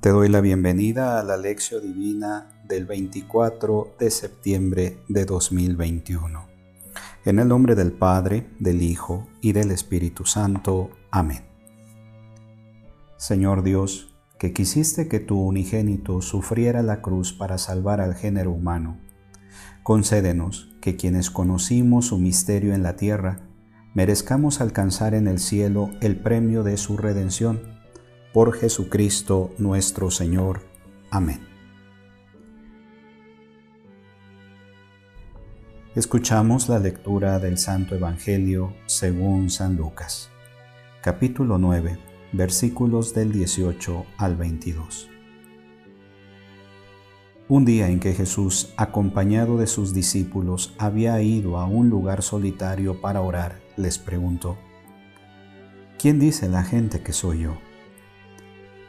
Te doy la bienvenida a la lección divina del 24 de septiembre de 2021. En el nombre del Padre, del Hijo y del Espíritu Santo. Amén. Señor Dios, que quisiste que tu unigénito sufriera la cruz para salvar al género humano, concédenos que quienes conocimos su misterio en la tierra, merezcamos alcanzar en el cielo el premio de su redención por Jesucristo nuestro Señor. Amén. Escuchamos la lectura del Santo Evangelio según San Lucas, capítulo 9, versículos del 18 al 22. Un día en que Jesús, acompañado de sus discípulos, había ido a un lugar solitario para orar, les preguntó, ¿quién dice la gente que soy yo?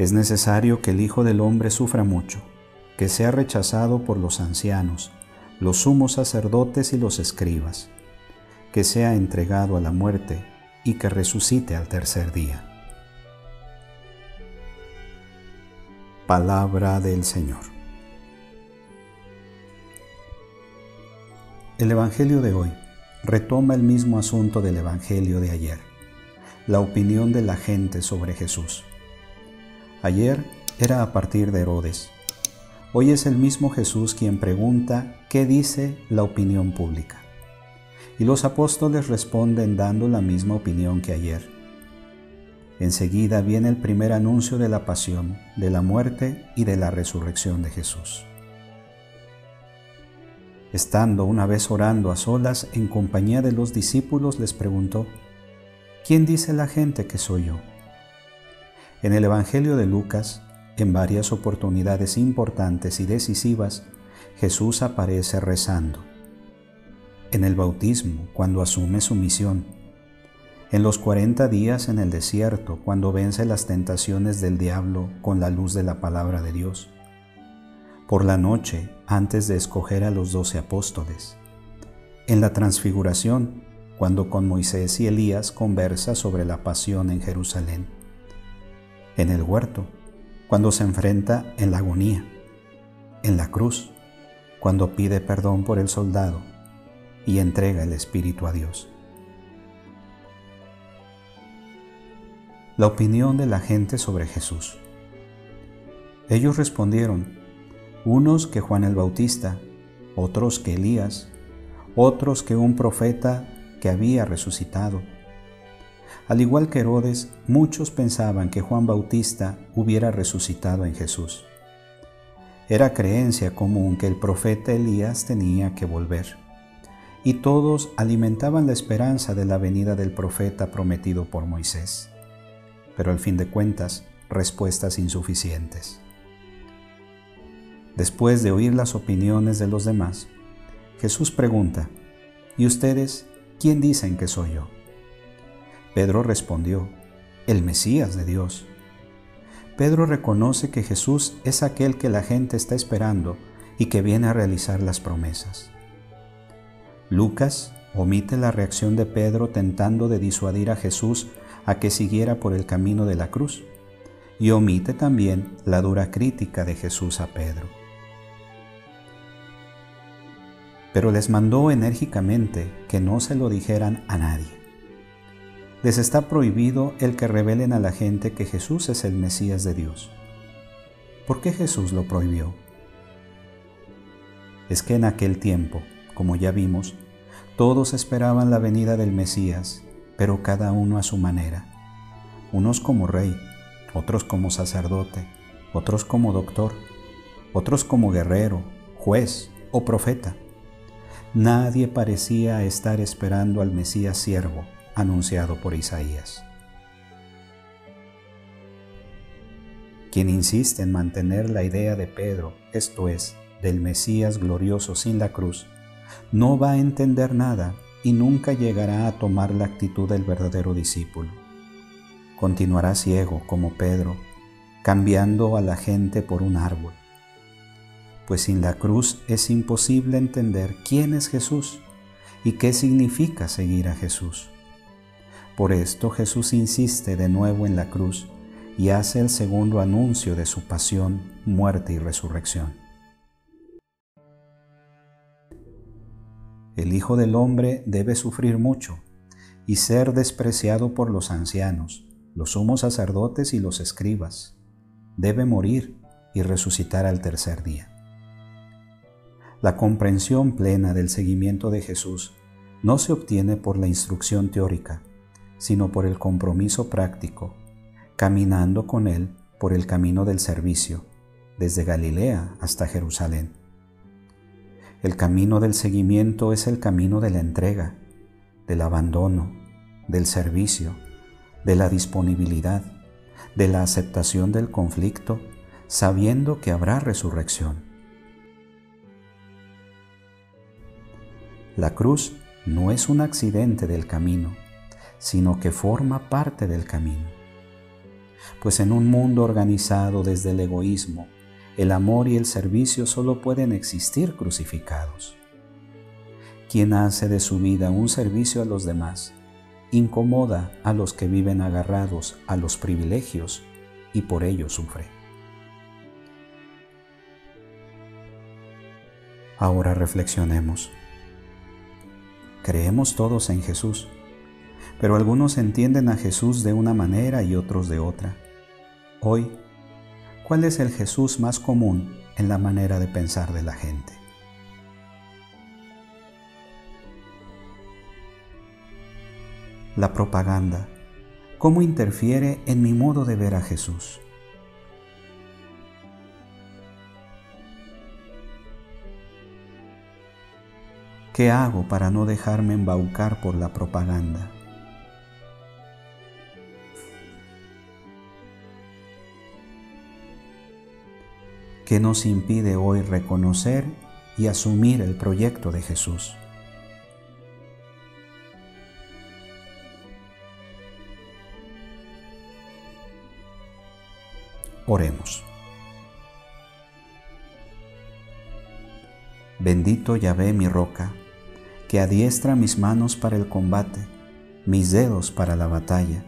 es necesario que el Hijo del Hombre sufra mucho, que sea rechazado por los ancianos, los sumos sacerdotes y los escribas, que sea entregado a la muerte y que resucite al tercer día. Palabra del Señor. El Evangelio de hoy retoma el mismo asunto del Evangelio de ayer, la opinión de la gente sobre Jesús. Ayer era a partir de Herodes. Hoy es el mismo Jesús quien pregunta qué dice la opinión pública. Y los apóstoles responden dando la misma opinión que ayer. Enseguida viene el primer anuncio de la pasión, de la muerte y de la resurrección de Jesús. Estando una vez orando a solas en compañía de los discípulos, les preguntó, ¿quién dice la gente que soy yo? En el Evangelio de Lucas, en varias oportunidades importantes y decisivas, Jesús aparece rezando. En el bautismo, cuando asume su misión. En los 40 días en el desierto, cuando vence las tentaciones del diablo con la luz de la palabra de Dios. Por la noche, antes de escoger a los doce apóstoles. En la transfiguración, cuando con Moisés y Elías conversa sobre la pasión en Jerusalén en el huerto, cuando se enfrenta en la agonía, en la cruz, cuando pide perdón por el soldado y entrega el Espíritu a Dios. La opinión de la gente sobre Jesús. Ellos respondieron, unos que Juan el Bautista, otros que Elías, otros que un profeta que había resucitado. Al igual que Herodes, muchos pensaban que Juan Bautista hubiera resucitado en Jesús. Era creencia común que el profeta Elías tenía que volver, y todos alimentaban la esperanza de la venida del profeta prometido por Moisés. Pero al fin de cuentas, respuestas insuficientes. Después de oír las opiniones de los demás, Jesús pregunta, ¿y ustedes quién dicen que soy yo? Pedro respondió, el Mesías de Dios. Pedro reconoce que Jesús es aquel que la gente está esperando y que viene a realizar las promesas. Lucas omite la reacción de Pedro tentando de disuadir a Jesús a que siguiera por el camino de la cruz y omite también la dura crítica de Jesús a Pedro. Pero les mandó enérgicamente que no se lo dijeran a nadie les está prohibido el que revelen a la gente que Jesús es el Mesías de Dios. ¿Por qué Jesús lo prohibió? Es que en aquel tiempo, como ya vimos, todos esperaban la venida del Mesías, pero cada uno a su manera. Unos como rey, otros como sacerdote, otros como doctor, otros como guerrero, juez o profeta. Nadie parecía estar esperando al Mesías siervo, anunciado por Isaías. Quien insiste en mantener la idea de Pedro, esto es, del Mesías glorioso sin la cruz, no va a entender nada y nunca llegará a tomar la actitud del verdadero discípulo. Continuará ciego como Pedro, cambiando a la gente por un árbol. Pues sin la cruz es imposible entender quién es Jesús y qué significa seguir a Jesús. Por esto Jesús insiste de nuevo en la cruz y hace el segundo anuncio de su pasión, muerte y resurrección. El Hijo del Hombre debe sufrir mucho y ser despreciado por los ancianos, los sumos sacerdotes y los escribas. Debe morir y resucitar al tercer día. La comprensión plena del seguimiento de Jesús no se obtiene por la instrucción teórica, sino por el compromiso práctico, caminando con Él por el camino del servicio, desde Galilea hasta Jerusalén. El camino del seguimiento es el camino de la entrega, del abandono, del servicio, de la disponibilidad, de la aceptación del conflicto, sabiendo que habrá resurrección. La cruz no es un accidente del camino, sino que forma parte del camino. Pues en un mundo organizado desde el egoísmo, el amor y el servicio solo pueden existir crucificados. Quien hace de su vida un servicio a los demás, incomoda a los que viven agarrados a los privilegios y por ello sufre. Ahora reflexionemos. Creemos todos en Jesús pero algunos entienden a Jesús de una manera y otros de otra. Hoy, ¿cuál es el Jesús más común en la manera de pensar de la gente? La propaganda, ¿cómo interfiere en mi modo de ver a Jesús? ¿Qué hago para no dejarme embaucar por la propaganda? ¿Qué nos impide hoy reconocer y asumir el proyecto de Jesús. Oremos. Bendito Yahvé mi roca, que adiestra mis manos para el combate, mis dedos para la batalla.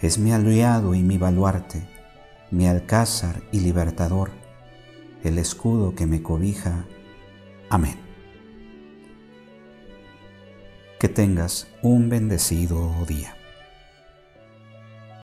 Es mi aliado y mi baluarte, mi alcázar y libertador el escudo que me cobija. Amén. Que tengas un bendecido día.